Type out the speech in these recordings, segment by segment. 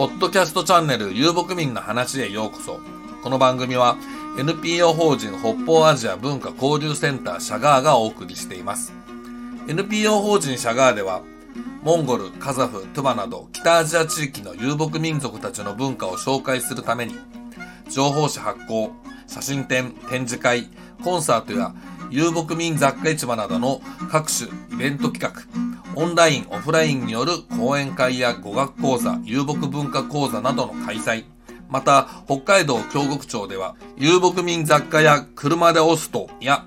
ポッドキャストチャンネル遊牧民の話へようこそ。この番組は NPO 法人北方アジア文化交流センターシャガーがお送りしています。NPO 法人シャガーでは、モンゴル、カザフ、トゥバなど北アジア地域の遊牧民族たちの文化を紹介するために、情報誌発行、写真展、展示会、コンサートや遊牧民雑貨市場などの各種イベント企画、オンライン、オフラインによる講演会や語学講座、遊牧文化講座などの開催、また、北海道京極町では、遊牧民雑貨や車で押すとや、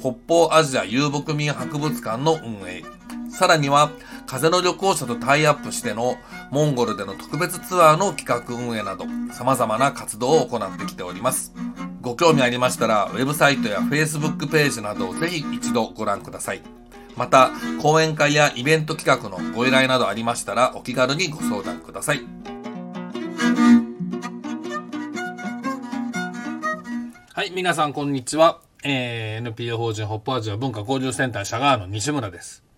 北方アジア遊牧民博物館の運営、さらには、風の旅行者とタイアップしてのモンゴルでの特別ツアーの企画運営など、様々な活動を行ってきております。ご興味ありましたら、ウェブサイトや Facebook ページなどをぜひ一度ご覧ください。また、講演会やイベント企画のご依頼などありましたら、お気軽にご相談ください。はい、皆さんこんにちは。えー、NPO 法人ホップアジア文化交流センターシャガーの西村です。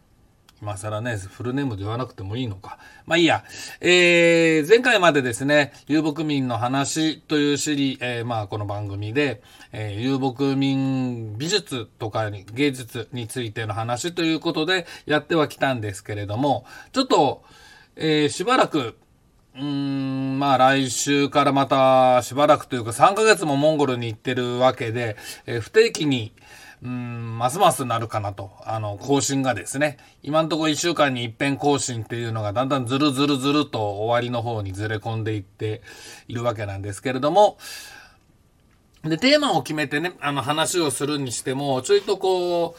今更ね、フルネームで言わなくてもいいのか。まあいいや。えー、前回までですね、遊牧民の話というシリ、えー、まあこの番組で、えー、遊牧民美術とかに芸術についての話ということでやってはきたんですけれども、ちょっと、えー、しばらく、うーん、まあ来週からまたしばらくというか3ヶ月もモンゴルに行ってるわけで、えー、不定期に、うん、ますますなるかなと。あの、更新がですね。今んとこ1週間に一遍更新っていうのがだんだんずるずるずると終わりの方にずれ込んでいっているわけなんですけれども、で、テーマを決めてね、あの話をするにしても、ちょいとこ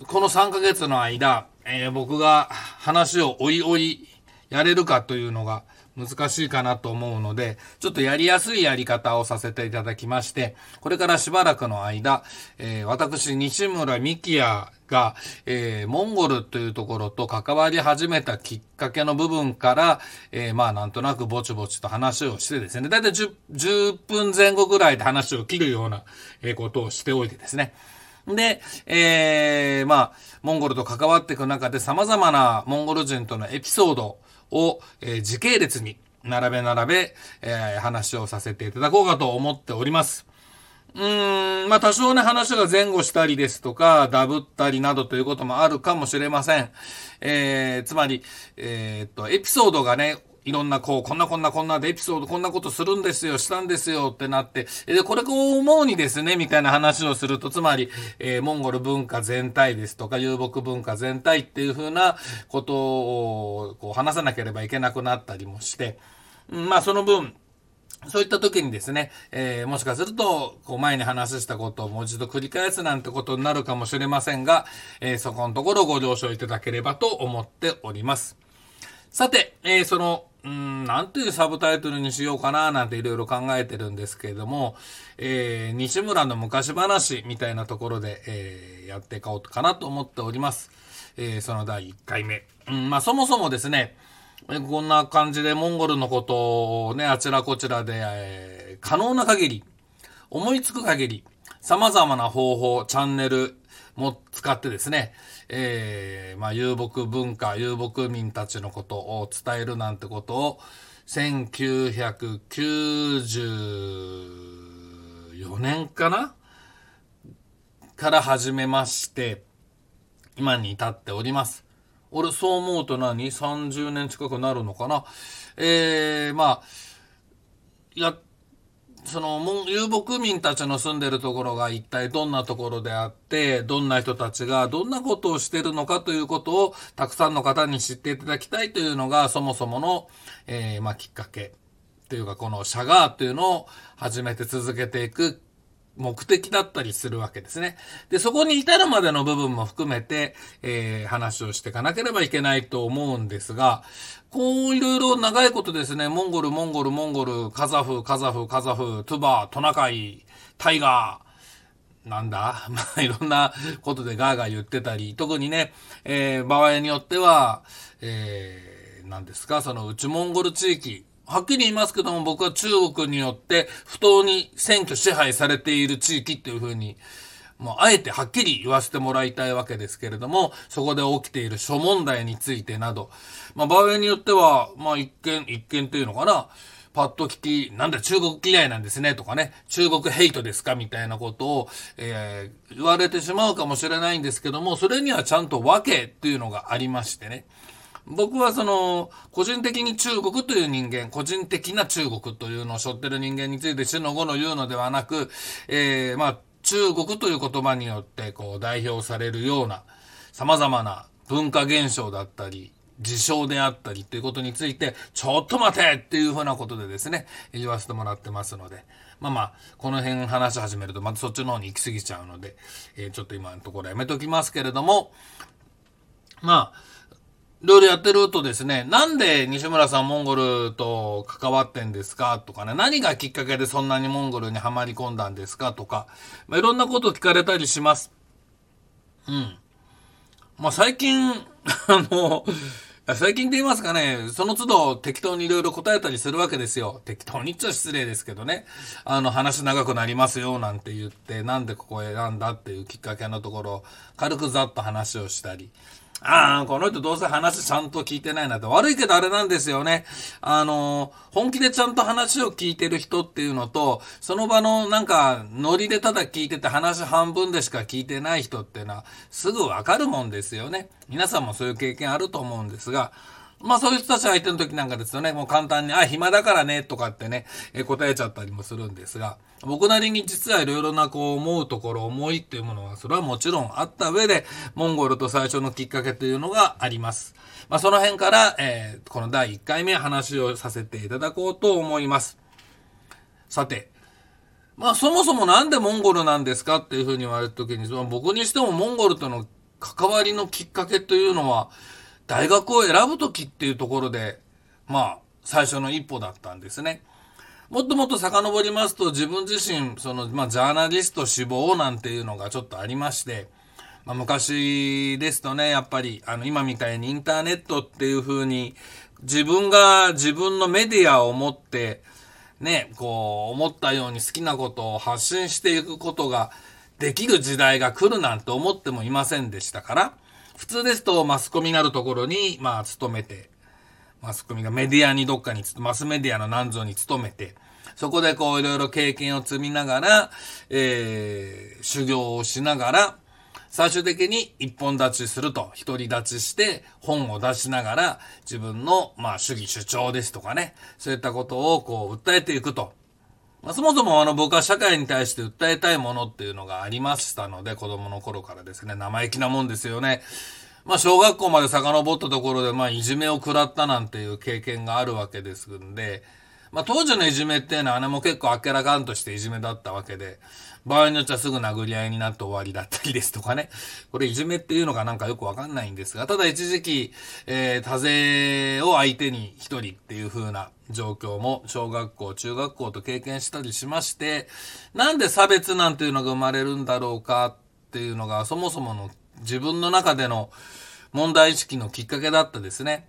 う、この3ヶ月の間、えー、僕が話をおいおいやれるかというのが、難しいかなと思うので、ちょっとやりやすいやり方をさせていただきまして、これからしばらくの間、えー、私、西村幹也が、えー、モンゴルというところと関わり始めたきっかけの部分から、えー、まあなんとなくぼちぼちと話をしてですね、だいたい 10, 10分前後ぐらいで話を切るような、ことをしておいてですね。で、えー、まあ、モンゴルと関わっていく中で様々なモンゴル人とのエピソード、を、え、時系列に並べ並べ、えー、話をさせていただこうかと思っております。うーん、まあ多少ね話が前後したりですとか、ダブったりなどということもあるかもしれません。えー、つまり、えー、っと、エピソードがね、いろんなこう、こんなこんなこんなでエピソードこんなことするんですよ、したんですよってなって、で、これこう思うにですね、みたいな話をすると、つまり、えー、モンゴル文化全体ですとか、遊牧文化全体っていうふうなことをこう話さなければいけなくなったりもして、まあその分、そういった時にですね、えー、もしかすると、こう前に話したことをもう一度繰り返すなんてことになるかもしれませんが、えー、そこのところご了承いただければと思っております。さて、えー、その、うん、なんていうサブタイトルにしようかななんていろいろ考えてるんですけれども、えー、西村の昔話みたいなところで、えー、やっていこうかなと思っております。えー、その第1回目。うん、まあそもそもですね、こんな感じでモンゴルのことをね、あちらこちらで、えー、可能な限り、思いつく限り、様々な方法、チャンネルも使ってですね、えー、まあ、遊牧文化、遊牧民たちのことを伝えるなんてことを、1994年かな？から始めまして、今に至っております。俺そう思うと何 ?30 年近くなるのかな？えー、まあ、やっその、遊牧民たちの住んでるところが一体どんなところであって、どんな人たちがどんなことをしてるのかということをたくさんの方に知っていただきたいというのがそもそもの、えー、まあ、きっかけ。というか、このシャガーというのを始めて続けていく目的だったりするわけですね。で、そこに至るまでの部分も含めて、えー、話をしていかなければいけないと思うんですが、こういろいろ長いことですね、モンゴル、モンゴル、モンゴル、カザフ、カザフ、カザフ、トゥバー、トナカイ、タイガー、なんだ？まあ、いろんなことでガーガー言ってたり、特にね、えー、場合によっては、えー、何ですか、その内モンゴル地域、はっきり言いますけども、僕は中国によって不当に選挙支配されている地域っていうふうに、もうあえてはっきり言わせてもらいたいわけですけれども、そこで起きている諸問題についてなど、まあ場合によっては、まあ一見、一見というのかな、パッと聞き、なんだ中国嫌いなんですねとかね、中国ヘイトですかみたいなことを、えー、言われてしまうかもしれないんですけども、それにはちゃんと訳っていうのがありましてね。僕はその、個人的に中国という人間、個人的な中国というのを背負ってる人間について死の後の言うのではなく、えー、まあ、中国という言葉によってこう代表されるような様々な文化現象だったり、事象であったりっていうことについて、ちょっと待てっていうふうなことでですね、言わせてもらってますので、まあまあ、この辺話し始めるとまたそっちの方に行き過ぎちゃうので、えー、ちょっと今のところやめときますけれども、まあ、ろいろやってるとですね、なんで西村さんモンゴルと関わってんですか？とかね、何がきっかけでそんなにモンゴルにはまり込んだんですか？とか、まあ、いろんなこと聞かれたりします。うん。まあ最近、あの、最近って言いますかね、その都度適当にいろいろ答えたりするわけですよ。適当に言っちゃ失礼ですけどね。あの、話長くなりますよ、なんて言って、なんでここ選んだっていうきっかけのところ、軽くざっと話をしたり。ああ、この人どうせ話ちゃんと聞いてないなって。悪いけどあれなんですよね。あの、本気でちゃんと話を聞いてる人っていうのと、その場のなんか、ノリでただ聞いてて話半分でしか聞いてない人っていうのは、すぐわかるもんですよね。皆さんもそういう経験あると思うんですが、まあそういう人たち相手の時なんかですよね、もう簡単に、あ、暇だからね、とかってね、え答えちゃったりもするんですが、僕なりに実はいろいろなこう思うところ、思いっていうものは、それはもちろんあった上で、モンゴルと最初のきっかけというのがあります。まあその辺から、えー、この第1回目話をさせていただこうと思います。さて、まあそもそもなんでモンゴルなんですかっていうふうに言われた時に、僕にしてもモンゴルとの関わりのきっかけというのは、大学を選ぶ時っていうところで、まあ、最初の一歩だったんですね。もっともっと遡りますと、自分自身、その、まあ、ジャーナリスト志望なんていうのがちょっとありまして、まあ、昔ですとね、やっぱり、あの、今みたいにインターネットっていう風に、自分が自分のメディアを持って、ね、こう、思ったように好きなことを発信していくことができる時代が来るなんて思ってもいませんでしたから、普通ですとマスコミなるところに、まあ、勤めて、マスコミがメディアにどっかに、マスメディアの何ぞに勤めて、そこでこういろいろ経験を積みながら、えー、修行をしながら、最終的に一本立ちすると、独り立ちして本を出しながら、自分の、まあ、主義主張ですとかね、そういったことをこう、訴えていくと。まあ、そもそもあの僕は社会に対して訴えたいものっていうのがありましたので、子供の頃からですね、生意気なもんですよね。まあ小学校まで遡ったところで、まあいじめを食らったなんていう経験があるわけですんで、まあ当時のいじめっていうのはね、もう結構あっけらかんとしていじめだったわけで、場合によってはすぐ殴り合いになって終わりだったりですとかね。これいじめっていうのがなんかよくわかんないんですが、ただ一時期、えー、多勢を相手に一人っていう風な状況も小学校、中学校と経験したりしまして、なんで差別なんていうのが生まれるんだろうかっていうのがそもそもの自分の中での問題意識のきっかけだったですね。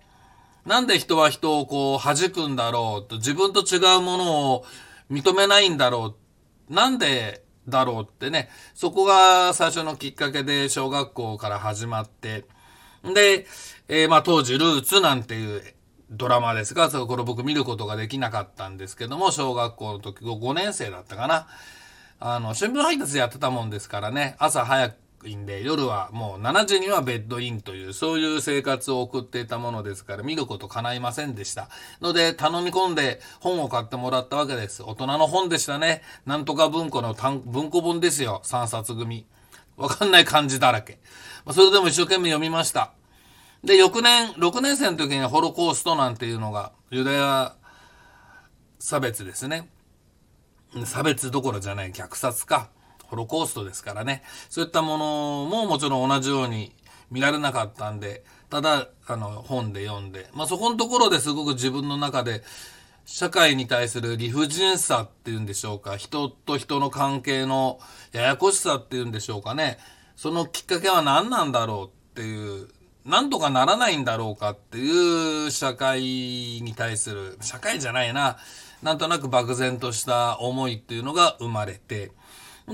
なんで人は人をこう弾くんだろうと自分と違うものを認めないんだろう。なんでだろうってね、そこが最初のきっかけで小学校から始まって、で、えー、まあ当時ルーツなんていうドラマですが、そこれ僕見ることができなかったんですけども、小学校の時5年生だったかな。あの、新聞配達やってたもんですからね、朝早くいんで、夜はもう7時にはベッドインという、そういう生活を送っていたものですから、見ること叶いませんでした。ので、頼み込んで本を買ってもらったわけです。大人の本でしたね。なんとか文庫の文庫本ですよ。3冊組。わかんない漢字だらけ。それでも一生懸命読みました。で、翌年、6年生の時にホロコーストなんていうのが、ユダヤ差別ですね。差別どころじゃない虐殺か。ホロコーストですからね。そういったものももちろん同じように見られなかったんで、ただ、あの、本で読んで、まあ、そこのところですごく自分の中で、社会に対する理不尽さっていうんでしょうか、人と人の関係のややこしさっていうんでしょうかね、そのきっかけは何なんだろうっていう、なんとかならないんだろうかっていう社会に対する、社会じゃないな、なんとなく漠然とした思いっていうのが生まれて、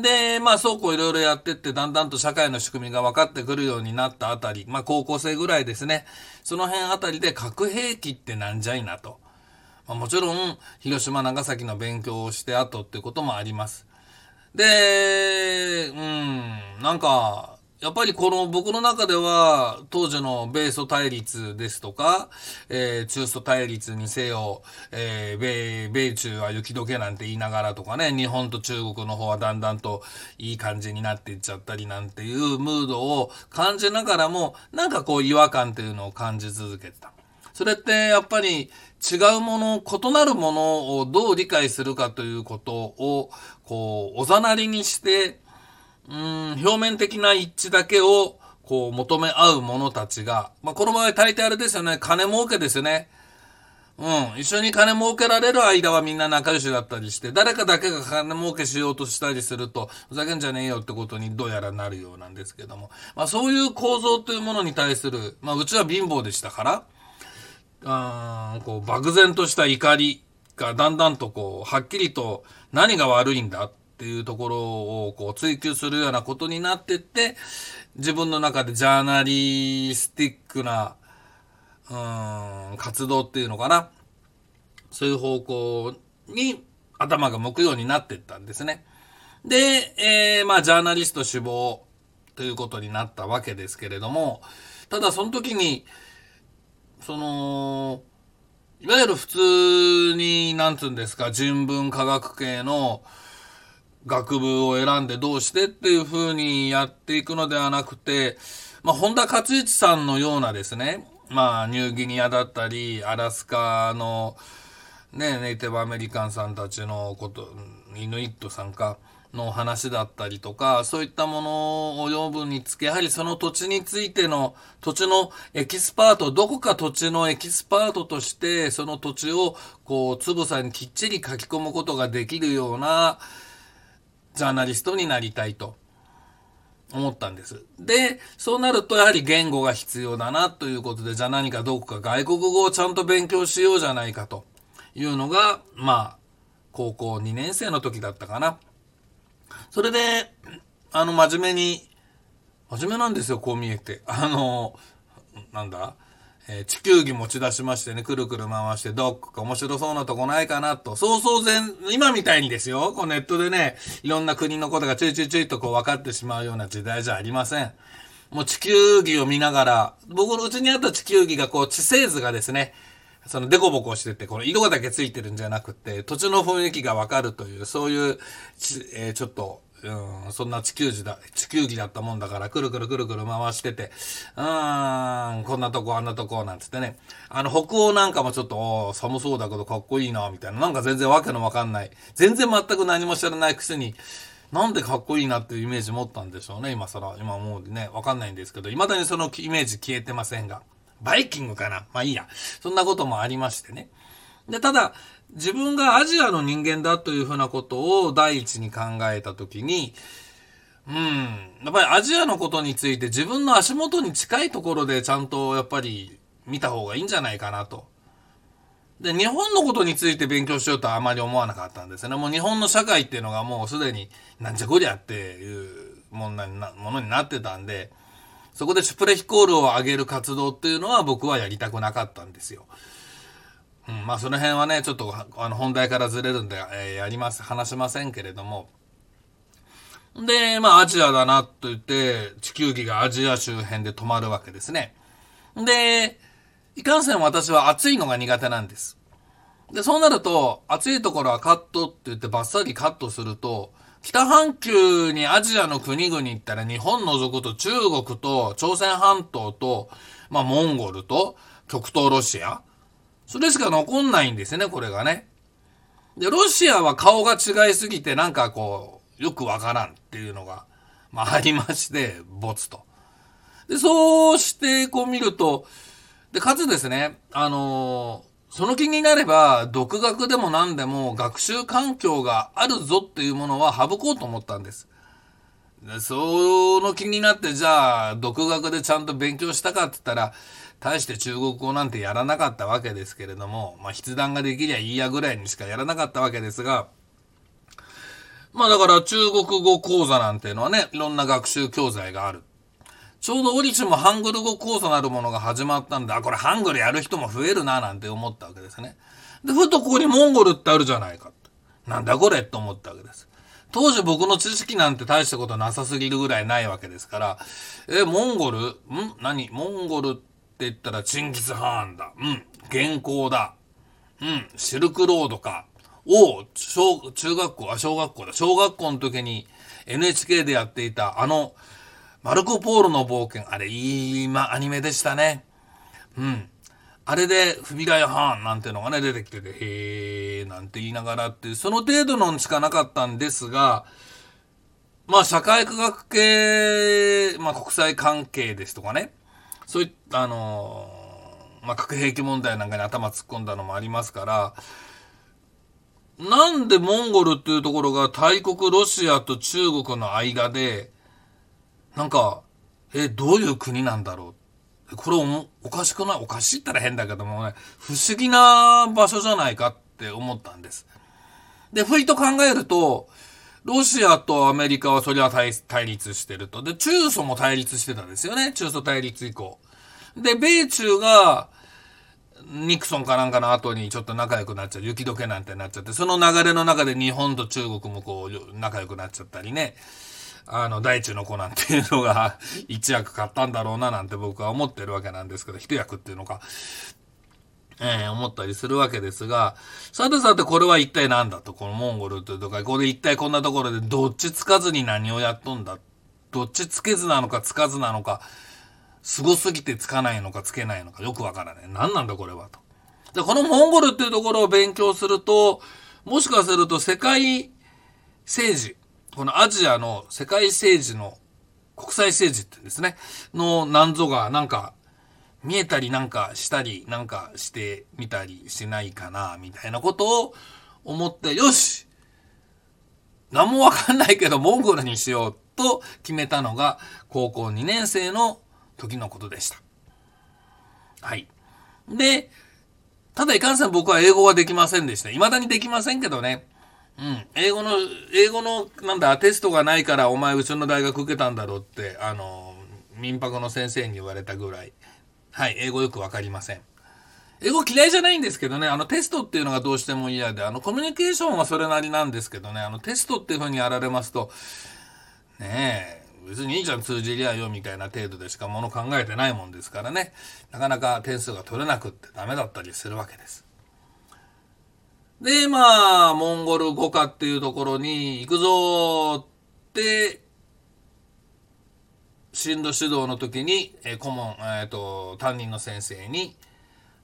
で、まあそうこういろいろやってって、だんだんと社会の仕組みが分かってくるようになったあたり、まあ高校生ぐらいですね。その辺あたりで核兵器ってなんじゃいなと。まあ、もちろん、広島、長崎の勉強をして後ってこともあります。で、うん、なんか、やっぱりこの僕の中では当時の米ソ対立ですとか、えー、中ソ対立にせよ、えー、米、米中は雪解けなんて言いながらとかね、日本と中国の方はだんだんといい感じになっていっちゃったりなんていうムードを感じながらも、なんかこう違和感っていうのを感じ続けてた。それってやっぱり違うもの、異なるものをどう理解するかということを、こう、おざなりにして、うん、表面的な一致だけを、こう、求め合う者たちが、まあ、この場合大抵あれですよね、金儲けですよね。うん。一緒に金儲けられる間はみんな仲良しだったりして、誰かだけが金儲けしようとしたりすると、ふざけんじゃねえよってことにどうやらなるようなんですけども。まあそういう構造というものに対する、まあうちは貧乏でしたから、うん、こう、漠然とした怒りがだんだんとこう、はっきりと何が悪いんだっていうところをこう追求するようなことになってって、自分の中でジャーナリスティックな、うん、活動っていうのかな。そういう方向に頭が向くようになってったんですね。で、えー、まあ、ジャーナリスト志望ということになったわけですけれども、ただその時に、その、いわゆる普通に、なんつうんですか、人文科学系の、学部を選んでどうしてっていう風にやっていくのではなくて、まあ、本多勝一さんのようなですね、まあ、ニューギニアだったり、アラスカの、ね、ネイティブアメリカンさんたちのこと、イヌイットさんか、の話だったりとか、そういったものを養分につけ、やはりその土地についての、土地のエキスパート、どこか土地のエキスパートとして、その土地を、こう、つぶさにきっちり書き込むことができるような、ジャーナリストになりたいと思ったんです。で、そうなるとやはり言語が必要だなということで、じゃあ何かどこか外国語をちゃんと勉強しようじゃないかというのが、まあ、高校2年生の時だったかな。それで、あの、真面目に、真面目なんですよ、こう見えて。あの、なんだ？え、地球儀持ち出しましてね、くるくる回して、どっか面白そうなとこないかなと。そうそう全、今みたいにですよ、こうネットでね、いろんな国のことがちょいちょいちょいとこう分かってしまうような時代じゃありません。もう地球儀を見ながら、僕のうちにあった地球儀がこう、地勢図がですね、そのデコボコしてて、この色だけついてるんじゃなくて、土地の雰囲気がわかるという、そういう、えー、ちょっと、うん、そんな地球儀だ、地球儀だったもんだから、くるくるくるくる回してて、うーん、こんなとこ、あんなとこ、なんつってね。あの、北欧なんかもちょっと、寒そうだけどかっこいいな、みたいな。なんか全然わけのわかんない。全然全く何も知らないくせに、なんでかっこいいなっていうイメージ持ったんでしょうね、今更。今もうね、わかんないんですけど、未だにそのイメージ消えてませんが。バイキングかなまあいいや。そんなこともありましてね。で、ただ、自分がアジアの人間だというふうなことを第一に考えたときに、うん。やっぱりアジアのことについて自分の足元に近いところでちゃんとやっぱり見た方がいいんじゃないかなと。で、日本のことについて勉強しようとはあまり思わなかったんですね。もう日本の社会っていうのがもうすでになんじゃこりゃっていうものになものになってたんで、そこでシュプレヒコールを上げる活動っていうのは僕はやりたくなかったんですよ。うん、まあその辺はね、ちょっとあの本題からずれるんで、えー、やります、話しませんけれども。で、まあアジアだなと言って、地球儀がアジア周辺で止まるわけですね。で、いかんせん私は暑いのが苦手なんです。で、そうなると、暑いところはカットって言ってバッサリカットすると、北半球にアジアの国々行ったら日本除くと中国と朝鮮半島と、まあモンゴルと極東ロシア。それしか残んないんですよね、これがね。で、ロシアは顔が違いすぎてなんかこう、よくわからんっていうのが、まあありまして、ボツと。で、そうしてこう見ると、で、かつですね、あのー、その気になれば、独学でも何でも学習環境があるぞっていうものは省こうと思ったんです。でその気になって、じゃあ、独学でちゃんと勉強したかって言ったら、大して中国語なんてやらなかったわけですけれども、まあ、筆談ができりゃいいやぐらいにしかやらなかったわけですが、まあだから中国語講座なんていうのはね、いろんな学習教材がある。ちょうど折しもハングル語講座なるものが始まったんで、あ、これハングルやる人も増えるななんて思ったわけですね。で、ふとここにモンゴルってあるじゃないか。なんだこれって思ったわけです。当時僕の知識なんて大したことなさすぎるぐらいないわけですから、え、モンゴル？ん？何？モンゴルってって言ったらチンギス・ハーンだ。うん。原稿だ。うん。シルクロードか。を、小、中学校、あ、小学校だ。小学校の時に NHK でやっていたあの、マルコ・ポールの冒険。あれ、いい、ま、アニメでしたね。うん。あれで、フビラヤハーンなんてのがね、出てきてて、へーなんて言いながらっていう、その程度のしかなかったんですが、まあ、社会科学系、まあ、国際関係ですとかね、そういった、あのまあ、核兵器問題なんかに頭突っ込んだのもありますから、なんでモンゴルっていうところが大国ロシアと中国の間で、なんか、え、どういう国なんだろう？これおおかしくない？おかしいったら変だけどもね、不思議な場所じゃないかって思ったんです。で、ふいと考えると、ロシアとアメリカはそれは対立してると。で、中ソも対立してたんですよね。中ソ対立以降。で、米中が、ニクソンかなんかの後にちょっと仲良くなっちゃう。雪解けなんてなっちゃって、その流れの中で日本と中国もこう、仲良くなっちゃったりね。あの、大地の子なんていうのが一役買ったんだろうななんて僕は思ってるわけなんですけど、一役っていうのか。えー、思ったりするわけですが、さてさてこれは一体何だと、このモンゴルというとか、ここで一体こんなところでどっちつかずに何をやっとんだ？どっちつけずなのかつかずなのか、凄すぎてつかないのかつけないのかよくわからない。何なんだこれはと。で、このモンゴルっていうところを勉強すると、もしかすると世界政治、このアジアの世界政治の国際政治ってですね、のなんぞがなんか見えたりなんかしたりなんかしてみたりしないかな、みたいなことを思って、よし何もわかんないけどモンゴルにしようと決めたのが高校2年生の時のことでした。はい。で、ただいかんせん僕は英語はできませんでした。未だにできませんけどね。うん。英語の、英語の、なんだ、テストがないからお前うちの大学受けたんだろうって、あの、民泊の先生に言われたぐらい。はい、英語よくわかりません。英語嫌いじゃないんですけどね、あのテストっていうのがどうしても嫌で、あのコミュニケーションはそれなりなんですけどね、あのテストっていう風にやられますと、ねえ、別にいいじゃん通じりゃよみたいな程度でしかもの考えてないもんですからね、なかなか点数が取れなくってダメだったりするわけです。で、まあ、モンゴル語科っていうところに行くぞって進路指導の時に、えー、顧問、えっ、ー、と、担任の先生に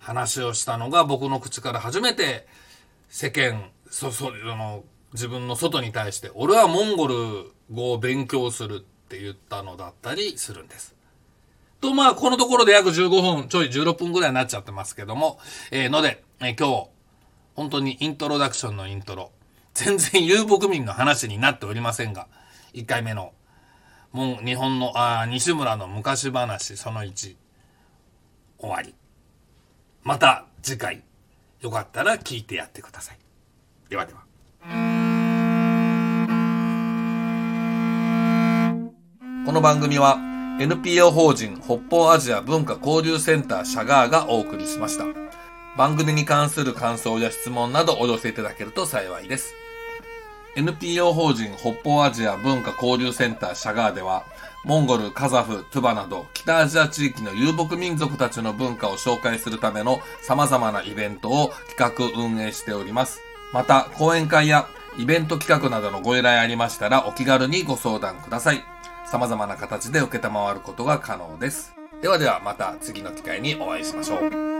話をしたのが僕の口から初めて世間、そ、そ、あの、自分の外に対して、俺はモンゴル語を勉強するって言ったのだったりするんです。と、まあ、このところで約15分、ちょい16分ぐらいになっちゃってますけども、えー、ので、えー、今日、本当にイントロダクションのイントロ、全然遊牧民の話になっておりませんが、1回目のもう日本の、あ西村の昔話その1、終わり。また次回、よかったら聞いてやってください。ではでは。この番組は NPO 法人北方アジア文化交流センターシャガーがお送りしました。番組に関する感想や質問などお寄せいただけると幸いです。NPO 法人北方アジア文化交流センターシャガーでは、モンゴル、カザフ、トゥバなど北アジア地域の遊牧民族たちの文化を紹介するための様々なイベントを企画運営しております。また、講演会やイベント企画などのご依頼ありましたらお気軽にご相談ください。様々な形で受けたまわることが可能です。ではではまた次の機会にお会いしましょう。